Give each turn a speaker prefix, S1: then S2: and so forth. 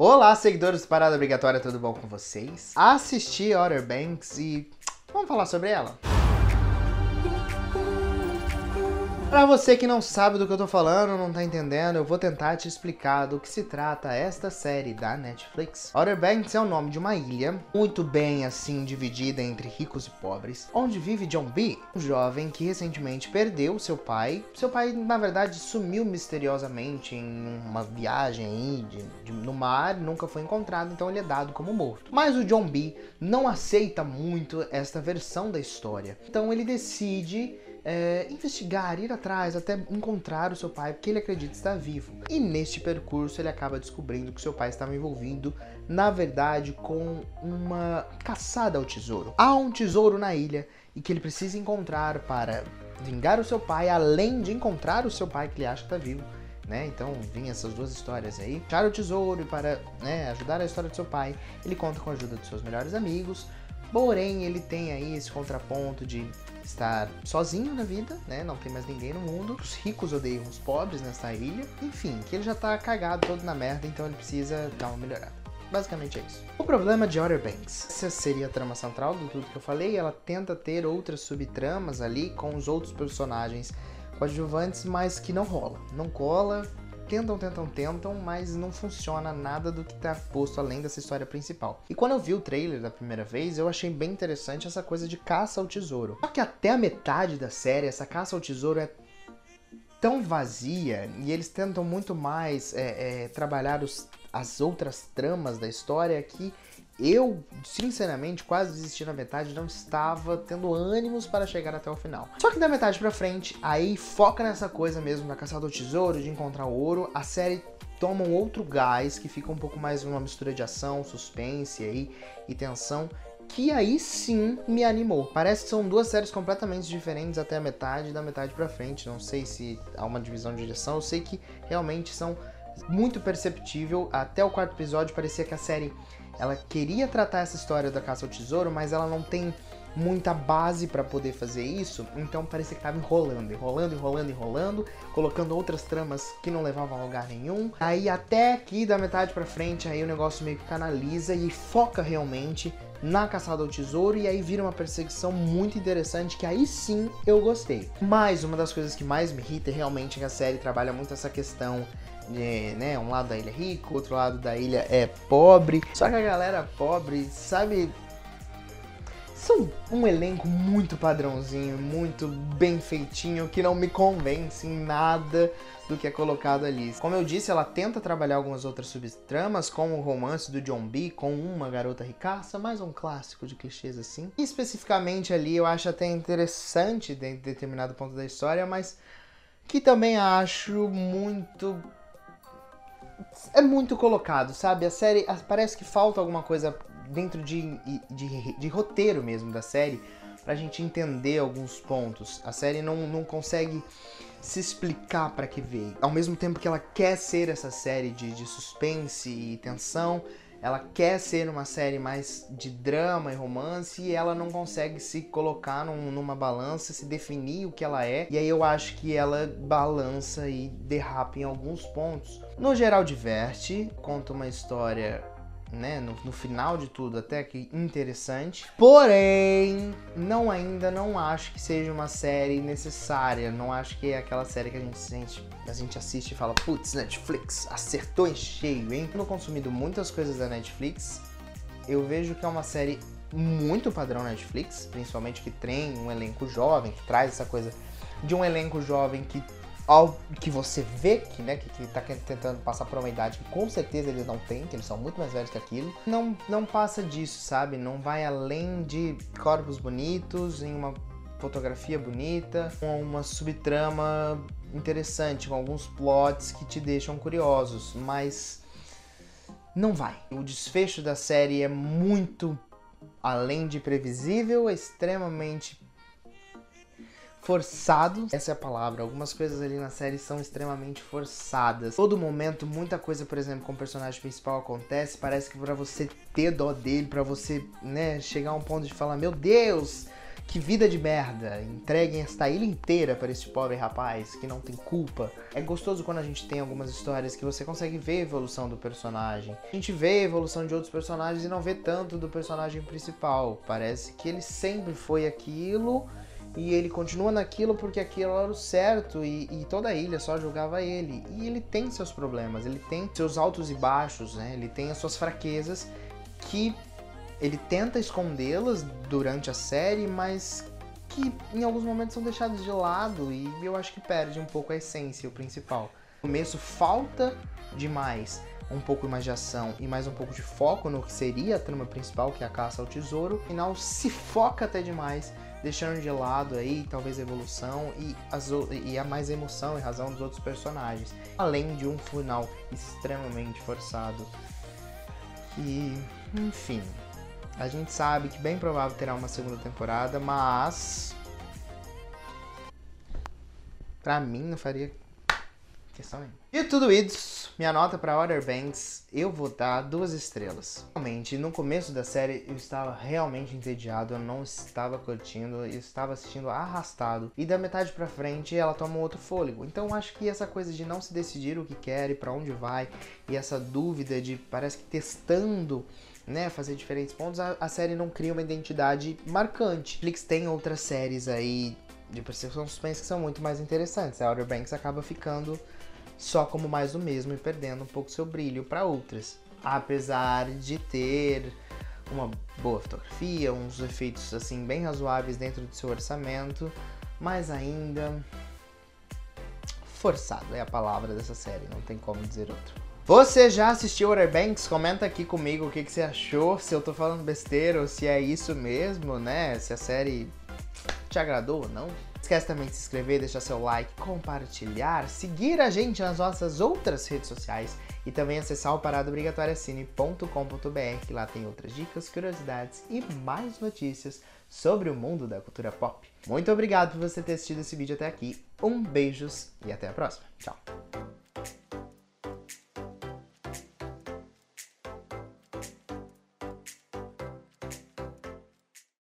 S1: Olá, seguidores do Parada Obrigatória, tudo bom com vocês? Assisti Outer Banks e vamos falar sobre ela. Pra você que não sabe do que eu tô falando, não tá entendendo, eu vou tentar te explicar do que se trata esta série da Netflix. Outer Banks é o nome de uma ilha, muito bem assim dividida entre ricos e pobres, onde vive John B, um jovem que recentemente perdeu seu pai. Seu pai, na verdade, sumiu misteriosamente em uma viagem aí de, de, no mar, nunca foi encontrado, então ele é dado como morto. Mas o John B não aceita muito esta versão da história, então ele decide é, investigar, ir atrás, até encontrar o seu pai, porque ele acredita estar vivo. E neste percurso ele acaba descobrindo que seu pai estava envolvido, na verdade, com uma caçada ao tesouro. Há um tesouro na ilha e que ele precisa encontrar para vingar o seu pai, além de encontrar o seu pai que ele acha que está vivo. Né? Então vinha essas duas histórias aí. Achar o tesouro e para né, ajudar a história do seu pai, ele conta com a ajuda dos seus melhores amigos. Porém, ele tem aí esse contraponto de estar sozinho na vida, né? Não tem mais ninguém no mundo. Os ricos odeiam os pobres nessa ilha. Enfim, que ele já tá cagado todo na merda, então ele precisa dar uma melhorada. Basicamente é isso. O problema de Outer Banks. Essa seria a trama central do tudo que eu falei. Ela tenta ter outras subtramas ali com os outros personagens coadjuvantes, mas que não rola. Não cola, tentam, tentam, tentam, mas não funciona nada do que tá posto além dessa história principal. E quando eu vi o trailer da primeira vez, eu achei bem interessante essa coisa de caça ao tesouro. Só que até a metade da série, essa caça ao tesouro é tão vazia e eles tentam muito mais é, é, trabalhar os, as outras tramas da história que eu, sinceramente, quase desisti na metade, não estava tendo ânimos para chegar até o final. Só que da metade pra frente, aí foca nessa coisa mesmo da caçada ao tesouro, de encontrar ouro, a série toma um outro gás que fica um pouco mais uma mistura de ação, suspense aí e tensão que aí sim me animou. Parece que são duas séries completamente diferentes até a metade, da metade para frente. Não sei se há uma divisão de direção, eu sei que realmente são muito perceptível. Até o quarto episódio parecia que a série ela queria tratar essa história da caça ao tesouro, mas ela não tem muita base para poder fazer isso, então parecia que tava enrolando, enrolando, enrolando, enrolando, colocando outras tramas que não levavam a lugar nenhum. Aí até aqui da metade para frente, aí o negócio meio que canaliza e foca realmente na caçada ao tesouro e aí vira uma perseguição muito interessante que aí sim eu gostei. Mas uma das coisas que mais me irrita é realmente que a série trabalha muito essa questão de, né, um lado da ilha é rico, outro lado da ilha é pobre. Só que a galera pobre, sabe, são um elenco muito padrãozinho, muito bem feitinho, que não me convence em nada do que é colocado ali. Como eu disse, ela tenta trabalhar algumas outras subtramas, como o romance do John B com uma garota ricaça, mais um clássico de clichês assim. E especificamente ali eu acho até interessante de determinado ponto da história, mas que também acho muito é muito colocado, sabe? A série parece que falta alguma coisa dentro de, de, de roteiro mesmo da série pra gente entender alguns pontos. A série não, não consegue se explicar para que veio. Ao mesmo tempo que ela quer ser essa série de, de suspense e tensão, ela quer ser uma série mais de drama e romance e ela não consegue se colocar num, numa balança, se definir o que ela é. E aí eu acho que ela balança e derrapa em alguns pontos. No geral, diverte, conta uma história né, no, no, final de tudo, até que interessante. Porém, não ainda não acho que seja uma série necessária. Não acho que é aquela série que a gente sente, a gente assiste e fala, putz, Netflix, acertou em cheio, hein? Tendo consumido muitas coisas da Netflix, eu vejo que é uma série muito padrão Netflix, principalmente que tem um elenco jovem, que traz essa coisa de um elenco jovem que ao que você vê que, né, que, que tá tentando passar por uma idade que com certeza eles não têm, que eles são muito mais velhos que aquilo, não, não passa disso, sabe? Não vai além de corpos bonitos, em uma fotografia bonita, com uma subtrama interessante, com alguns plots que te deixam curiosos, mas não vai. O desfecho da série é muito além de previsível, é extremamente forçado. Essa é a palavra. Algumas coisas ali na série são extremamente forçadas. Todo momento, muita coisa, por exemplo, com o personagem principal acontece, parece que para você ter dó dele, para você, né, chegar a um ponto de falar, meu Deus, Que vida de merda! Entreguem esta ilha inteira para este pobre rapaz que não tem culpa. É gostoso quando a gente tem algumas histórias que você consegue ver a evolução do personagem. A gente vê a evolução de outros personagens e não vê tanto do personagem principal. Parece que ele sempre foi aquilo e ele continua naquilo porque aquilo era o certo e, e, toda a ilha só julgava ele. E ele tem seus problemas, ele tem seus altos e baixos, né? Ele tem as suas fraquezas que ele tenta escondê-las durante a série, mas que em alguns momentos são deixados de lado e eu acho que perde um pouco a essência, o principal. No começo falta demais um pouco mais de ação e mais um pouco de foco no que seria a trama principal, que é a caça ao tesouro. No final se foca até demais, deixando de lado aí talvez a evolução e, as, e a mais emoção e razão dos outros personagens. Além de um final extremamente forçado. E, enfim, a gente sabe que bem provável terá uma segunda temporada, mas para mim não faria questão nenhuma. E tudo isso, minha nota para Outer Banks, eu vou dar duas estrelas. Realmente, no começo da série eu estava realmente entediado, eu não estava curtindo, eu estava assistindo arrastado. E da metade para frente ela toma outro fôlego. Então acho que essa coisa de não se decidir o que quer e para onde vai, e essa dúvida de parece que testando né, fazer diferentes pontos, a, a, série não cria uma identidade marcante. Netflix tem outras séries aí de percepção suspense que são muito mais interessantes. A Outer Banks acaba ficando só como mais o mesmo e perdendo um pouco seu brilho para outras. Apesar de ter uma boa fotografia, uns efeitos assim bem razoáveis dentro do seu orçamento, mas ainda forçado é a palavra dessa série, não tem como dizer outro. Você já assistiu Outer Banks? Comenta aqui comigo o que, que você achou, se eu tô falando besteira ou se é isso mesmo, né? Se a série te agradou ou não. Esquece também de se inscrever, deixar seu like, compartilhar, seguir a gente nas nossas outras redes sociais e também acessar o paradobrigatoriacine.com.br, que lá tem outras dicas, curiosidades e mais notícias sobre o mundo da cultura pop. Muito obrigado por você ter assistido esse vídeo até aqui, um beijos e até a próxima. Tchau!